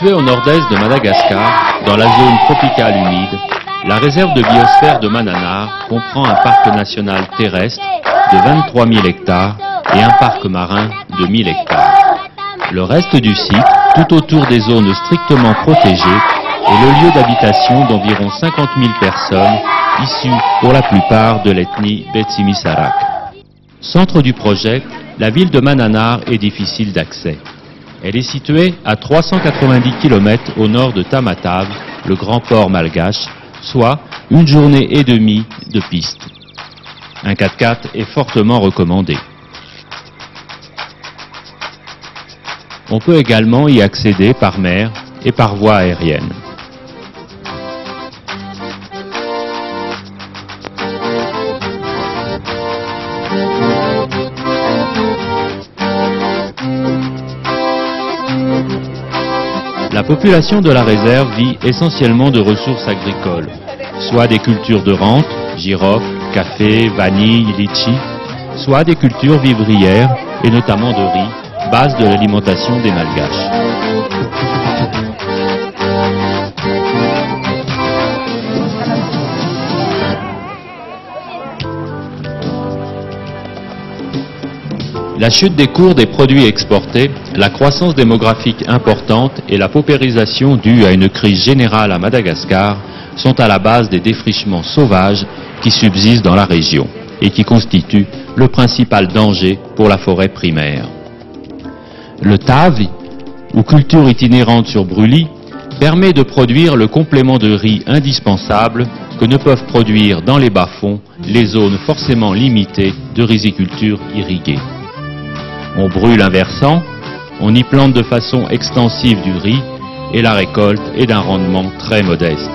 Située au nord-est de Madagascar, dans la zone tropicale humide, la réserve de biosphère de Mananar comprend un parc national terrestre de 23 000 hectares et un parc marin de 1000 hectares. Le reste du site, tout autour des zones strictement protégées, est le lieu d'habitation d'environ 50 000 personnes, issues pour la plupart de l'ethnie Betsimisarak. Centre du projet, la ville de Mananar est difficile d'accès. Elle est située à 390 km au nord de Tamatave, le grand port malgache, soit une journée et demie de piste. Un 4x4 est fortement recommandé. On peut également y accéder par mer et par voie aérienne. La population de la réserve vit essentiellement de ressources agricoles, soit des cultures de rente, girofle, café, vanille, litchi, soit des cultures vivrières et notamment de riz, base de l'alimentation des Malgaches. La chute des cours des produits exportés, la croissance démographique importante et la paupérisation due à une crise générale à Madagascar sont à la base des défrichements sauvages qui subsistent dans la région et qui constituent le principal danger pour la forêt primaire. Le TAVI, ou culture itinérante sur brûlis, permet de produire le complément de riz indispensable que ne peuvent produire dans les bas-fonds les zones forcément limitées de riziculture irriguée. On brûle un versant, on y plante de façon extensive du riz et la récolte est d'un rendement très modeste.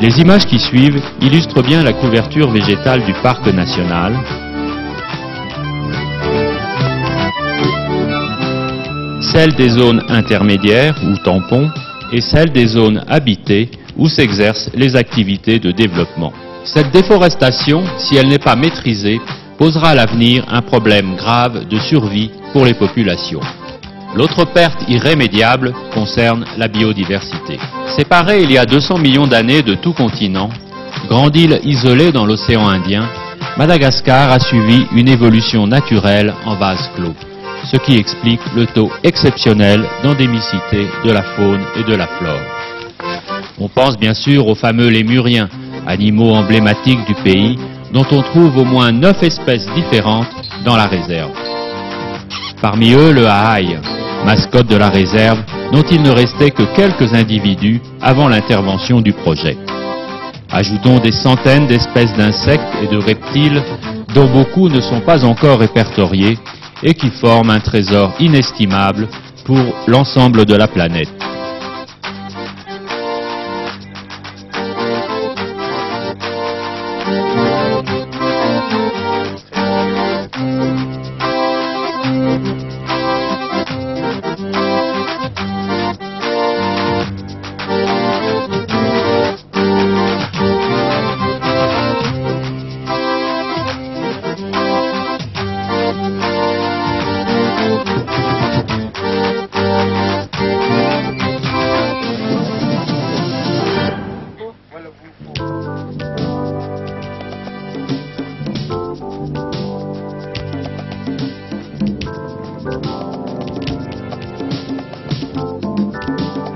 Les images qui suivent illustrent bien la couverture végétale du parc national. Celle des zones intermédiaires ou tampons et celle des zones habitées où s'exercent les activités de développement. Cette déforestation, si elle n'est pas maîtrisée, posera à l'avenir un problème grave de survie pour les populations. L'autre perte irrémédiable concerne la biodiversité. Séparée il y a 200 millions d'années de tout continent, grande île isolée dans l'océan Indien, Madagascar a suivi une évolution naturelle en vase clos, ce qui explique le taux exceptionnel d'endémicité de la faune et de la flore. On pense bien sûr aux fameux lémuriens, animaux emblématiques du pays, dont on trouve au moins neuf espèces différentes dans la réserve. Parmi eux, le haï, mascotte de la réserve, dont il ne restait que quelques individus avant l'intervention du projet. Ajoutons des centaines d'espèces d'insectes et de reptiles dont beaucoup ne sont pas encore répertoriés et qui forment un trésor inestimable pour l'ensemble de la planète.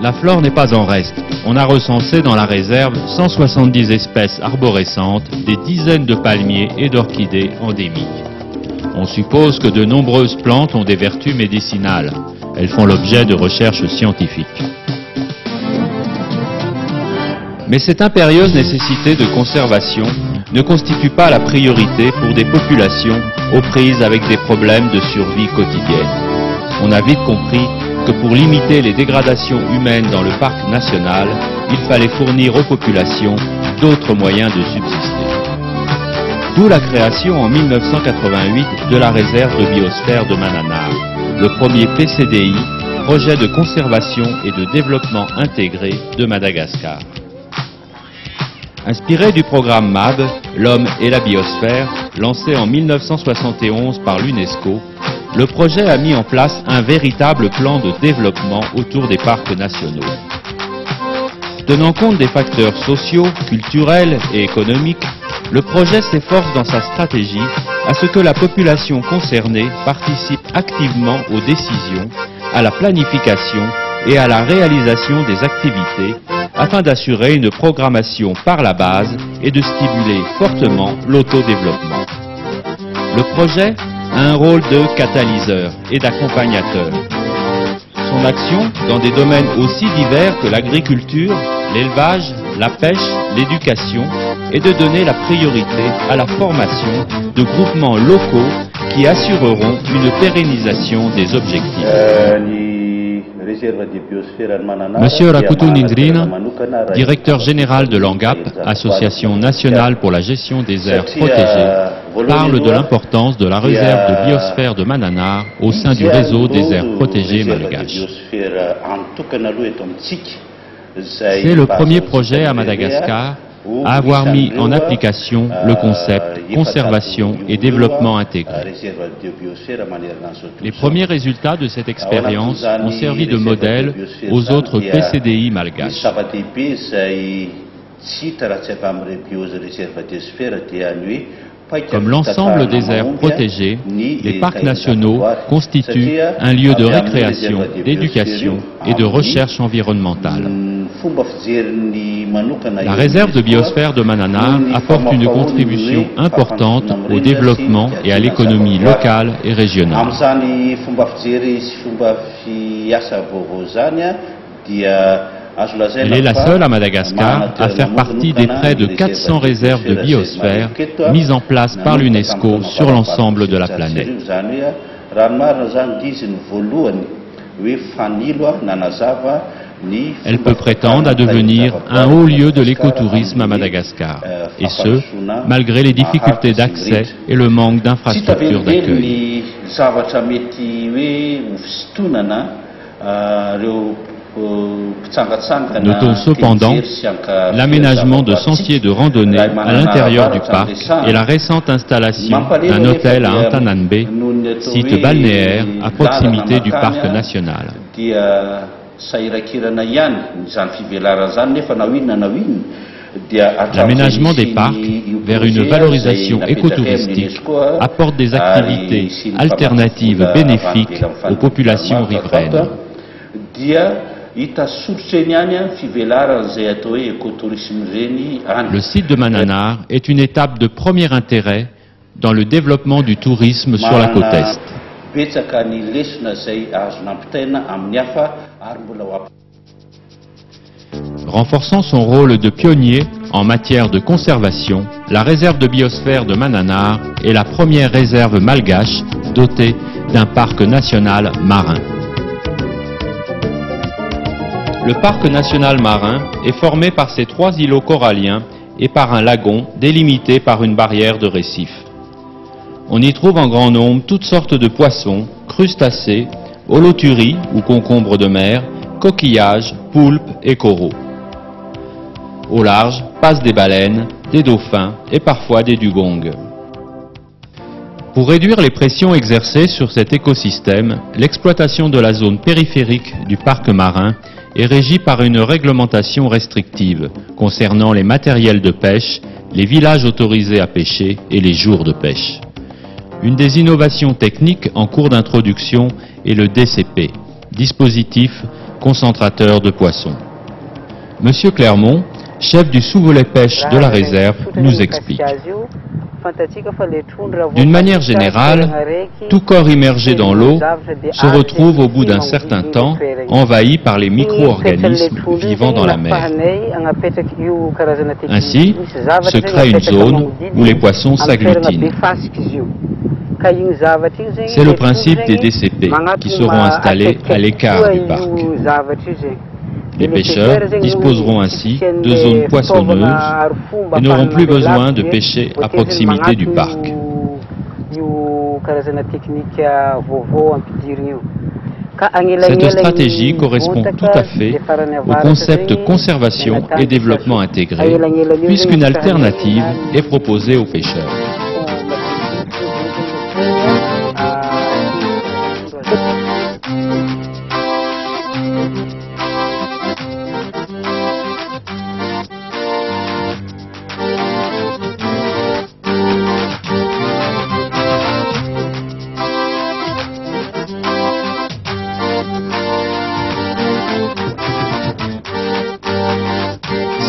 La flore n'est pas en reste. On a recensé dans la réserve 170 espèces arborescentes, des dizaines de palmiers et d'orchidées endémiques. On suppose que de nombreuses plantes ont des vertus médicinales. Elles font l'objet de recherches scientifiques. Mais cette impérieuse nécessité de conservation ne constitue pas la priorité pour des populations aux prises avec des problèmes de survie quotidienne. On a vite compris que pour limiter les dégradations humaines dans le parc national, il fallait fournir aux populations d'autres moyens de subsister. D'où la création en 1988 de la réserve de biosphère de Mananar, le premier PCDI, projet de conservation et de développement intégré de Madagascar. Inspiré du programme MAB, L'homme et la biosphère, lancé en 1971 par l'UNESCO, le projet a mis en place un véritable plan de développement autour des parcs nationaux. Tenant compte des facteurs sociaux, culturels et économiques, le projet s'efforce dans sa stratégie à ce que la population concernée participe activement aux décisions, à la planification et à la réalisation des activités afin d'assurer une programmation par la base et de stimuler fortement l'autodéveloppement. Le projet un rôle de catalyseur et d'accompagnateur. Son action, dans des domaines aussi divers que l'agriculture, l'élevage, la pêche, l'éducation, est de donner la priorité à la formation de groupements locaux qui assureront une pérennisation des objectifs. Monsieur Rakutu Nindrina, directeur général de l'ANGAP, Association nationale pour la gestion des aires protégées, parle de l'importance de la réserve de biosphère de Mananar au sein du réseau des aires protégées malgaches. C'est le premier projet à Madagascar à avoir mis en application le concept conservation et développement intégré. Les premiers résultats de cette expérience ont servi de modèle aux autres PCDI malgaches. Comme l'ensemble des aires protégées, les parcs nationaux constituent un lieu de récréation, d'éducation et de recherche environnementale. La réserve de biosphère de Mananar apporte une contribution importante au développement et à l'économie locale et régionale. Elle est la seule à Madagascar à faire partie des près de 400 réserves de biosphère mises en place par l'UNESCO sur l'ensemble de la planète. Elle peut prétendre à devenir un haut lieu de l'écotourisme à Madagascar, et ce, malgré les difficultés d'accès et le manque d'infrastructures d'accueil. Notons cependant l'aménagement de sentiers de randonnée à l'intérieur du parc et la récente installation d'un hôtel à Antananbe, site balnéaire à proximité du parc national. L'aménagement des parcs vers une valorisation écotouristique apporte des activités alternatives bénéfiques aux populations riveraines. Le site de Mananar est une étape de premier intérêt dans le développement du tourisme sur la côte Est. Renforçant son rôle de pionnier en matière de conservation, la réserve de biosphère de Mananar est la première réserve malgache dotée d'un parc national marin. Le parc national marin est formé par ces trois îlots coralliens et par un lagon délimité par une barrière de récifs. On y trouve en grand nombre toutes sortes de poissons, crustacés, holoturies ou concombres de mer, coquillages, poulpes et coraux. Au large passent des baleines, des dauphins et parfois des dugongs. Pour réduire les pressions exercées sur cet écosystème, l'exploitation de la zone périphérique du parc marin est régie par une réglementation restrictive concernant les matériels de pêche, les villages autorisés à pêcher et les jours de pêche. Une des innovations techniques en cours d'introduction est le DCP, dispositif concentrateur de poissons. Monsieur Clermont, chef du sous-volet pêche de la réserve, nous explique. D'une manière générale, tout corps immergé dans l'eau se retrouve au bout d'un certain temps envahi par les micro-organismes vivant dans la mer. Ainsi, se crée une zone où les poissons s'agglutinent. C'est le principe des DCP qui seront installés à l'écart du parc. Les pêcheurs disposeront ainsi de zones poissonneuses et n'auront plus besoin de pêcher à proximité du parc. Cette stratégie correspond tout à fait au concept de conservation et développement intégré, puisqu'une alternative est proposée aux pêcheurs.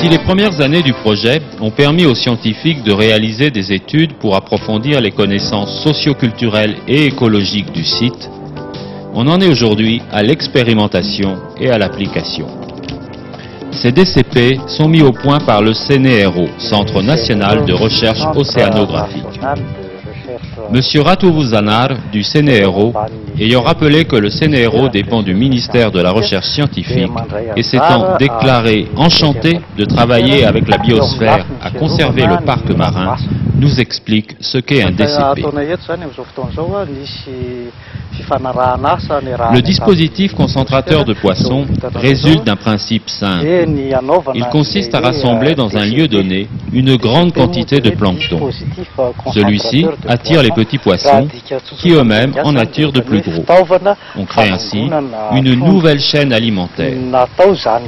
Si les premières années du projet ont permis aux scientifiques de réaliser des études pour approfondir les connaissances socioculturelles et écologiques du site, on en est aujourd'hui à l'expérimentation et à l'application. Ces DCP sont mis au point par le CNERO, Centre national de recherche océanographique. Monsieur Ratourouzanar du CNERO, ayant rappelé que le CNERO dépend du ministère de la Recherche scientifique et s'étant déclaré enchanté de travailler avec la biosphère à conserver le parc marin, nous explique ce qu'est un DCP. Le dispositif concentrateur de poissons résulte d'un principe simple. Il consiste à rassembler dans un lieu donné une grande quantité de plancton. Celui-ci attire les petits poissons qui eux-mêmes en attirent de plus gros. On crée ainsi une nouvelle chaîne alimentaire.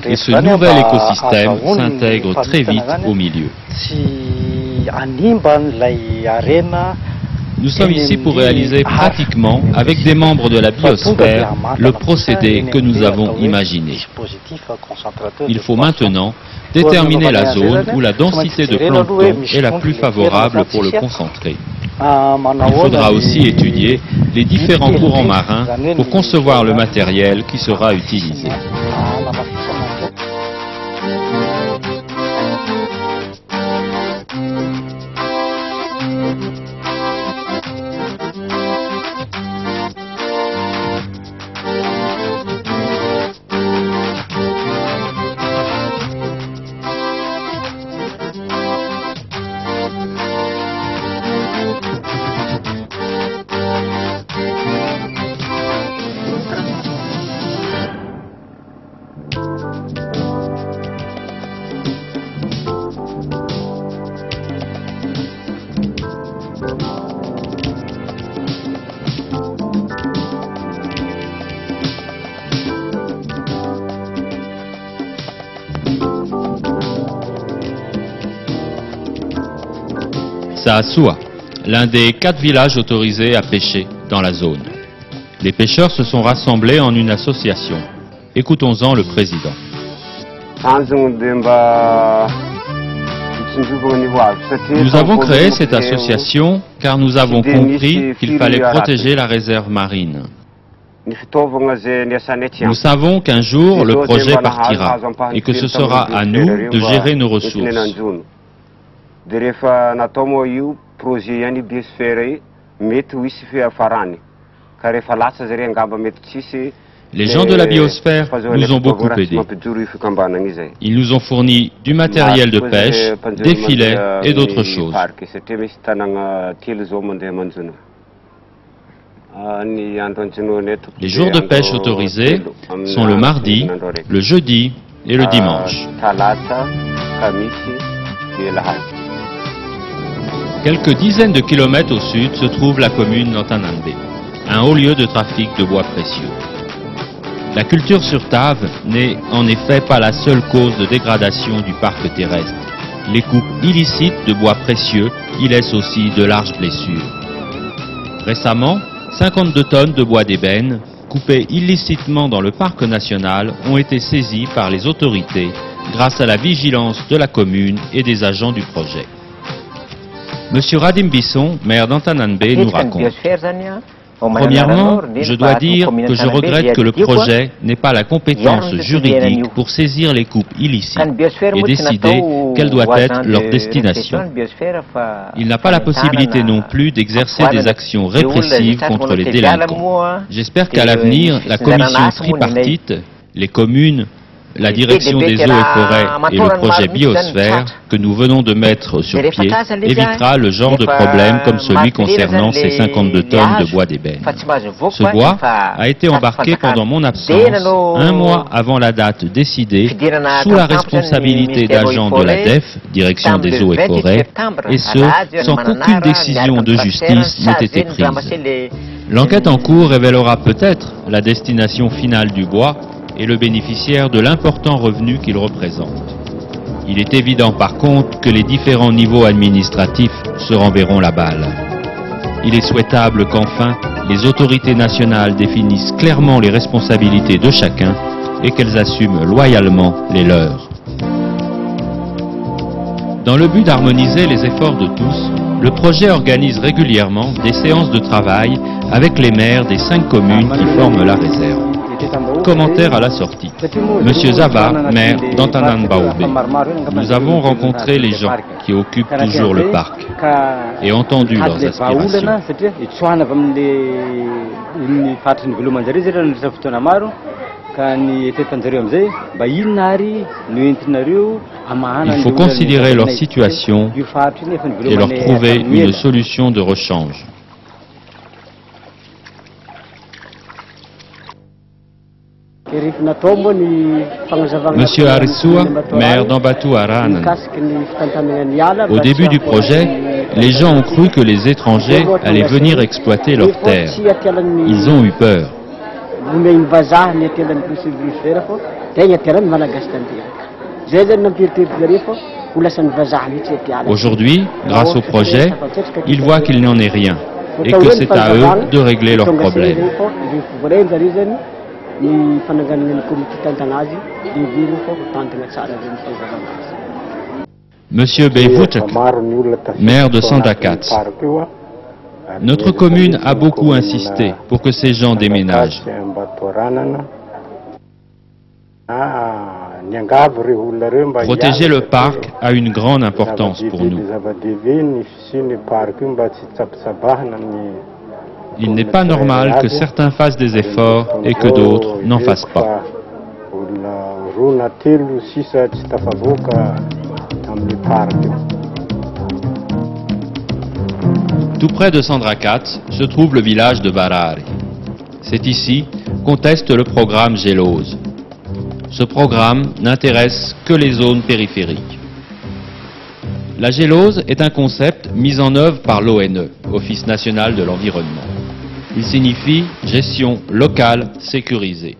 Et ce nouvel écosystème s'intègre très vite au milieu. Nous sommes ici pour réaliser pratiquement, avec des membres de la biosphère, le procédé que nous avons imaginé. Il faut maintenant déterminer la zone où la densité de plancton est la plus favorable pour le concentrer. Il faudra aussi étudier les différents courants marins pour concevoir le matériel qui sera utilisé. Saasua, l'un des quatre villages autorisés à pêcher dans la zone. Les pêcheurs se sont rassemblés en une association. Écoutons-en le président. Nous avons créé cette association car nous avons compris qu'il fallait protéger la réserve marine. Nous savons qu'un jour le projet partira et que ce sera à nous de gérer nos ressources. Les gens de la biosphère nous ont beaucoup aidés. Ils nous ont fourni du matériel de pêche, des filets et d'autres choses. Les jours de pêche autorisés sont le mardi, le jeudi et le dimanche. Quelques dizaines de kilomètres au sud se trouve la commune d'Antanambe, un haut lieu de trafic de bois précieux. La culture sur Tave n'est en effet pas la seule cause de dégradation du parc terrestre. Les coupes illicites de bois précieux y laissent aussi de larges blessures. Récemment, 52 tonnes de bois d'ébène, coupées illicitement dans le parc national, ont été saisies par les autorités grâce à la vigilance de la commune et des agents du projet. Monsieur Radim Bisson, maire d'Antananbe, nous raconte. Premièrement, je dois dire que je regrette que le projet n'ait pas la compétence juridique pour saisir les coupes illicites et décider quelle doit être leur destination. Il n'a pas la possibilité non plus d'exercer des actions répressives contre les délinquants. J'espère qu'à l'avenir, la commission tripartite, les communes, la direction des eaux et forêts et le projet Biosphère que nous venons de mettre sur pied évitera le genre de problème comme celui concernant ces 52 tonnes de bois d'ébène. Ce bois a été embarqué pendant mon absence, un mois avant la date décidée, sous la responsabilité d'agents de la DEF, direction des eaux et forêts, et ce, sans qu'aucune décision de justice n'ait été prise. L'enquête en cours révélera peut-être la destination finale du bois, et le bénéficiaire de l'important revenu qu'il représente. Il est évident par contre que les différents niveaux administratifs se renverront la balle. Il est souhaitable qu'enfin les autorités nationales définissent clairement les responsabilités de chacun et qu'elles assument loyalement les leurs. Dans le but d'harmoniser les efforts de tous, le projet organise régulièrement des séances de travail avec les maires des cinq communes qui forment la réserve. Commentaire à la sortie. Monsieur Zaba, maire d'Antananbaoubé. Nous avons rencontré les gens qui occupent toujours le parc et entendu leurs aspirations. Il faut considérer leur situation et leur trouver une solution de rechange. Monsieur Arissoua, maire d'Ambatu Aran. Au début du projet, les gens ont cru que les étrangers allaient venir exploiter leurs terres. Ils ont eu peur. Aujourd'hui, grâce au projet, ils voient qu'il n'y en est rien et que c'est à eux de régler leurs problèmes. Monsieur Beyvoutek, maire de Sandakat, notre commune a beaucoup insisté pour que ces gens déménagent. Protéger le parc a une grande importance pour nous. Il n'est pas normal que certains fassent des efforts et que d'autres n'en fassent pas. Tout près de Sandrakat se trouve le village de Barari. C'est ici qu'on teste le programme Gélose. Ce programme n'intéresse que les zones périphériques. La gélose est un concept mis en œuvre par l'ONE, Office national de l'environnement. Il signifie gestion locale sécurisée.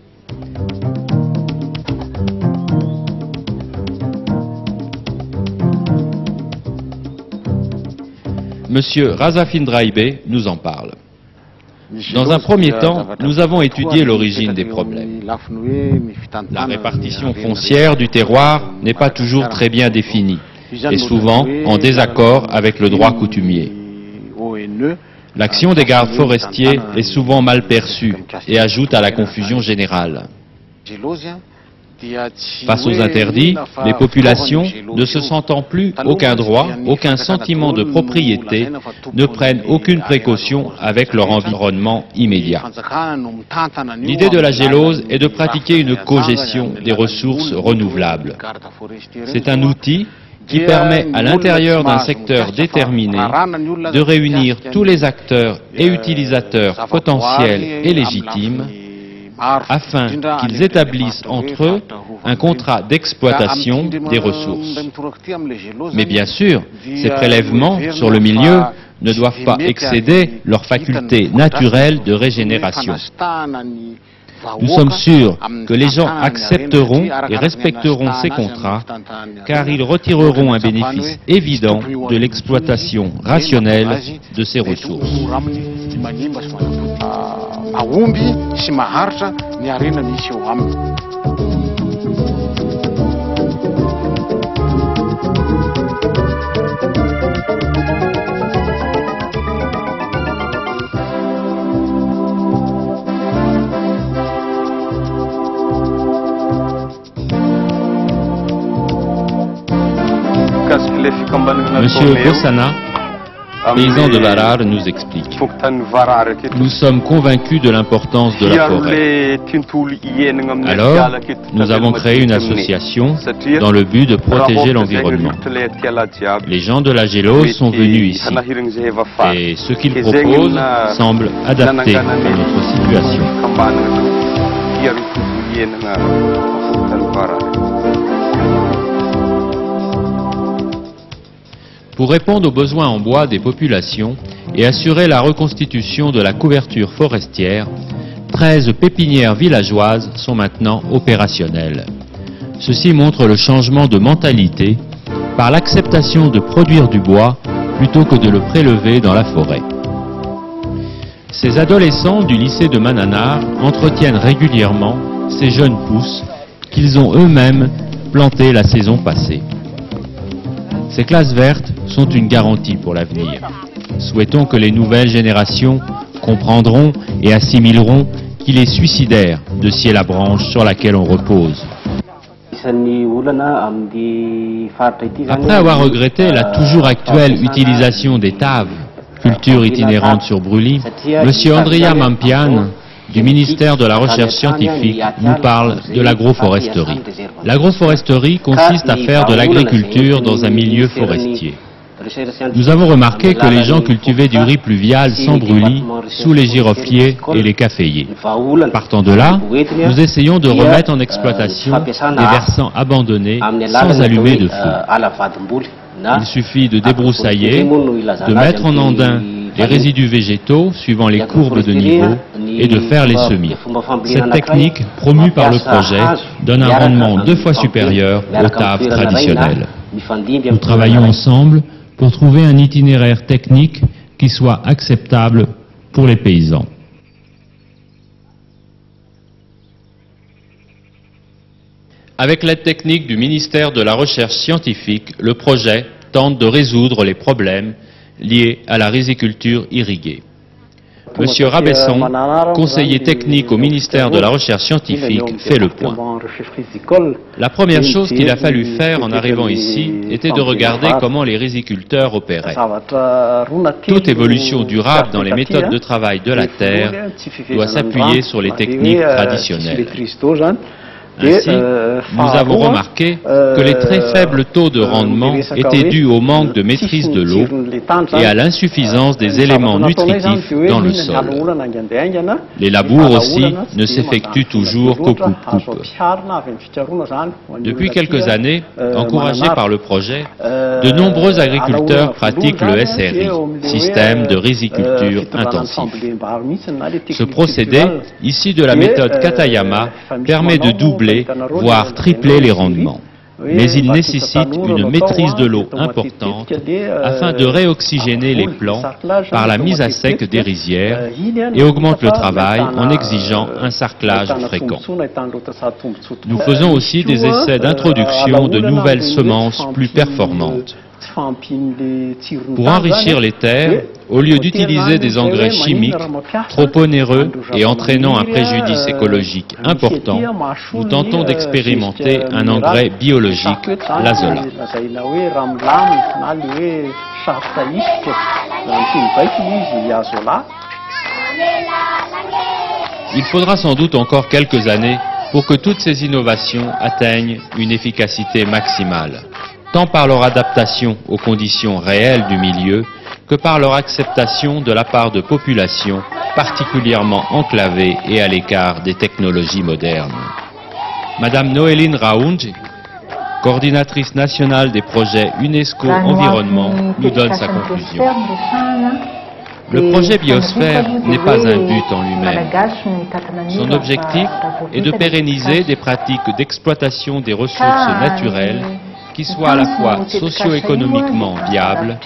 Monsieur Razafin Draibé nous en parle. Dans un premier temps, nous avons étudié l'origine des problèmes. La répartition foncière du terroir n'est pas toujours très bien définie et souvent en désaccord avec le droit coutumier. L'action des gardes forestiers est souvent mal perçue et ajoute à la confusion générale. Face aux interdits, les populations, ne se sentant plus aucun droit, aucun sentiment de propriété, ne prennent aucune précaution avec leur environnement immédiat. L'idée de la gélose est de pratiquer une cogestion des ressources renouvelables. C'est un outil qui permet à l'intérieur d'un secteur déterminé de réunir tous les acteurs et utilisateurs potentiels et légitimes afin qu'ils établissent entre eux un contrat d'exploitation des ressources. Mais bien sûr, ces prélèvements sur le milieu ne doivent pas excéder leur faculté naturelle de régénération. Nous sommes sûrs que les gens accepteront et respecteront ces contrats car ils retireront un bénéfice évident de l'exploitation rationnelle de ces ressources. Monsieur Bossana, paysan de Varar, nous explique. Nous sommes convaincus de l'importance de la forêt. Alors, nous avons créé une association dans le but de protéger l'environnement. Les gens de la Gélose sont venus ici et ce qu'ils proposent semble adapté à notre situation. Pour répondre aux besoins en bois des populations et assurer la reconstitution de la couverture forestière, 13 pépinières villageoises sont maintenant opérationnelles. Ceci montre le changement de mentalité par l'acceptation de produire du bois plutôt que de le prélever dans la forêt. Ces adolescents du lycée de Mananar entretiennent régulièrement ces jeunes pousses qu'ils ont eux-mêmes plantées la saison passée. Ces classes vertes sont une garantie pour l'avenir. Souhaitons que les nouvelles générations comprendront et assimileront qu'il est suicidaire de scier la branche sur laquelle on repose. Après avoir regretté la toujours actuelle utilisation des taves, culture itinérante sur brûlis, M. Andrea Mampian, du ministère de la Recherche scientifique, nous parle de l'agroforesterie. L'agroforesterie consiste à faire de l'agriculture dans un milieu forestier. Nous avons remarqué que les gens cultivaient du riz pluvial sans brûlis sous les girofliers et les caféiers. Partant de là, nous essayons de remettre en exploitation des versants abandonnés sans allumer de feu. Il suffit de débroussailler, de mettre en andin les résidus végétaux suivant les courbes de niveau et de faire les semis. Cette technique, promue par le projet, donne un rendement deux fois supérieur aux tables traditionnelles. Nous travaillons ensemble pour trouver un itinéraire technique qui soit acceptable pour les paysans. Avec l'aide technique du ministère de la Recherche scientifique, le projet tente de résoudre les problèmes liés à la riziculture irriguée. Monsieur Rabesson, conseiller technique au ministère de la Recherche scientifique, fait le point. La première chose qu'il a fallu faire en arrivant ici était de regarder comment les riziculteurs opéraient. Toute évolution durable dans les méthodes de travail de la terre doit s'appuyer sur les techniques traditionnelles. Ainsi, euh, nous avons remarqué que les très euh, faibles taux de rendement étaient dus au manque de maîtrise de l'eau et à l'insuffisance des éléments nutritifs dans le sol. Les labours aussi ne s'effectuent toujours qu'au coupe-coupe. Depuis quelques années, encouragés par le projet, de nombreux agriculteurs pratiquent le SRI, système de riziculture intensif. Ce procédé, issu de la méthode Katayama, permet de doubler voire tripler les rendements. Mais il nécessite une maîtrise de l'eau importante afin de réoxygéner les plants par la mise à sec des rizières et augmente le travail en exigeant un sarclage fréquent. Nous faisons aussi des essais d'introduction de nouvelles semences plus performantes. Pour enrichir les terres, au lieu d'utiliser des engrais chimiques trop onéreux et entraînant un préjudice écologique important, nous tentons d'expérimenter un engrais biologique, l'azola. Il faudra sans doute encore quelques années pour que toutes ces innovations atteignent une efficacité maximale tant par leur adaptation aux conditions réelles du milieu que par leur acceptation de la part de populations particulièrement enclavées et à l'écart des technologies modernes. Madame Noéline Raounj, coordinatrice nationale des projets UNESCO Environnement, nous donne sa conclusion. Le projet Biosphère n'est pas un but en lui-même. Son objectif est de pérenniser des pratiques d'exploitation des ressources naturelles qui soit à la fois socio-économiquement viable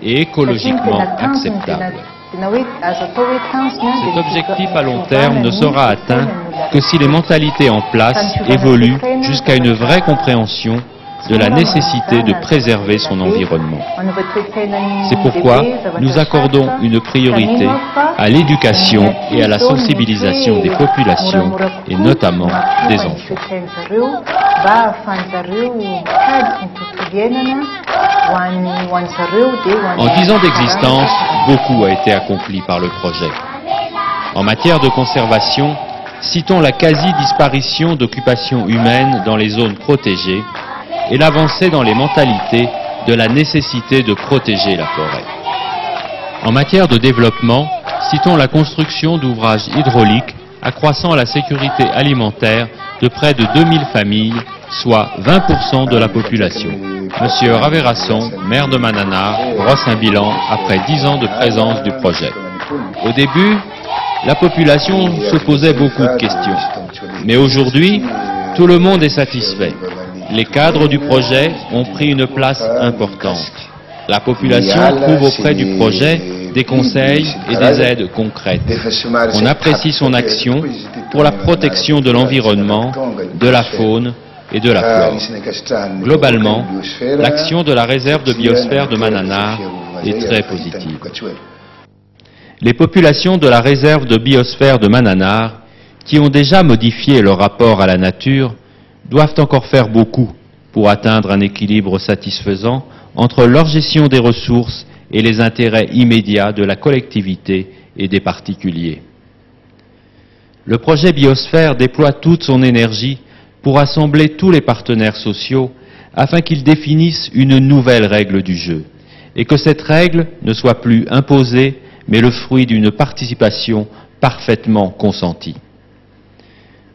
et écologiquement acceptable. Cet objectif à long terme ne sera atteint que si les mentalités en place évoluent jusqu'à une vraie compréhension de la nécessité de préserver son environnement. C'est pourquoi nous accordons une priorité à l'éducation et à la sensibilisation des populations et notamment des enfants. En dix ans d'existence, beaucoup a été accompli par le projet. En matière de conservation, citons la quasi-disparition d'occupations humaines dans les zones protégées et l'avancée dans les mentalités de la nécessité de protéger la forêt. En matière de développement, citons la construction d'ouvrages hydrauliques accroissant la sécurité alimentaire de près de 2000 familles, soit 20% de la population. Monsieur Raverasson, maire de Manana, brosse un bilan après 10 ans de présence du projet. Au début, la population se posait beaucoup de questions. Mais aujourd'hui, tout le monde est satisfait les cadres du projet ont pris une place importante. La population trouve auprès du projet des conseils et des aides concrètes. On apprécie son action pour la protection de l'environnement, de la faune, et de la flore. Globalement, l'action de la réserve de biosphère de Mananaar est très positive. Les populations de la réserve de biosphère de Mananaar, qui ont déjà modifié leur rapport à la nature, doivent encore faire beaucoup pour atteindre un équilibre satisfaisant entre leur gestion des ressources et les intérêts immédiats de la collectivité et des particuliers. Le projet Biosphère déploie toute son énergie pour assembler tous les partenaires sociaux afin qu'ils définissent une nouvelle règle du jeu et que cette règle ne soit plus imposée mais le fruit d'une participation parfaitement consentie.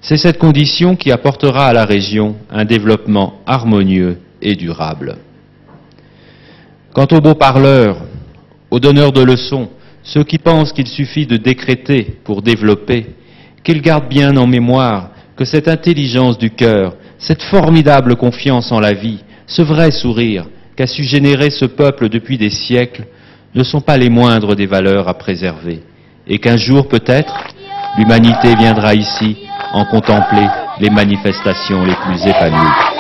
C'est cette condition qui apportera à la région un développement harmonieux et durable. Quant aux beaux parleurs, aux donneurs de leçons, ceux qui pensent qu'il suffit de décréter pour développer, qu'ils gardent bien en mémoire que cette intelligence du cœur, cette formidable confiance en la vie, ce vrai sourire qu'a su générer ce peuple depuis des siècles, ne sont pas les moindres des valeurs à préserver, et qu'un jour peut-être, l'humanité viendra ici en contempler les manifestations les plus épanouies.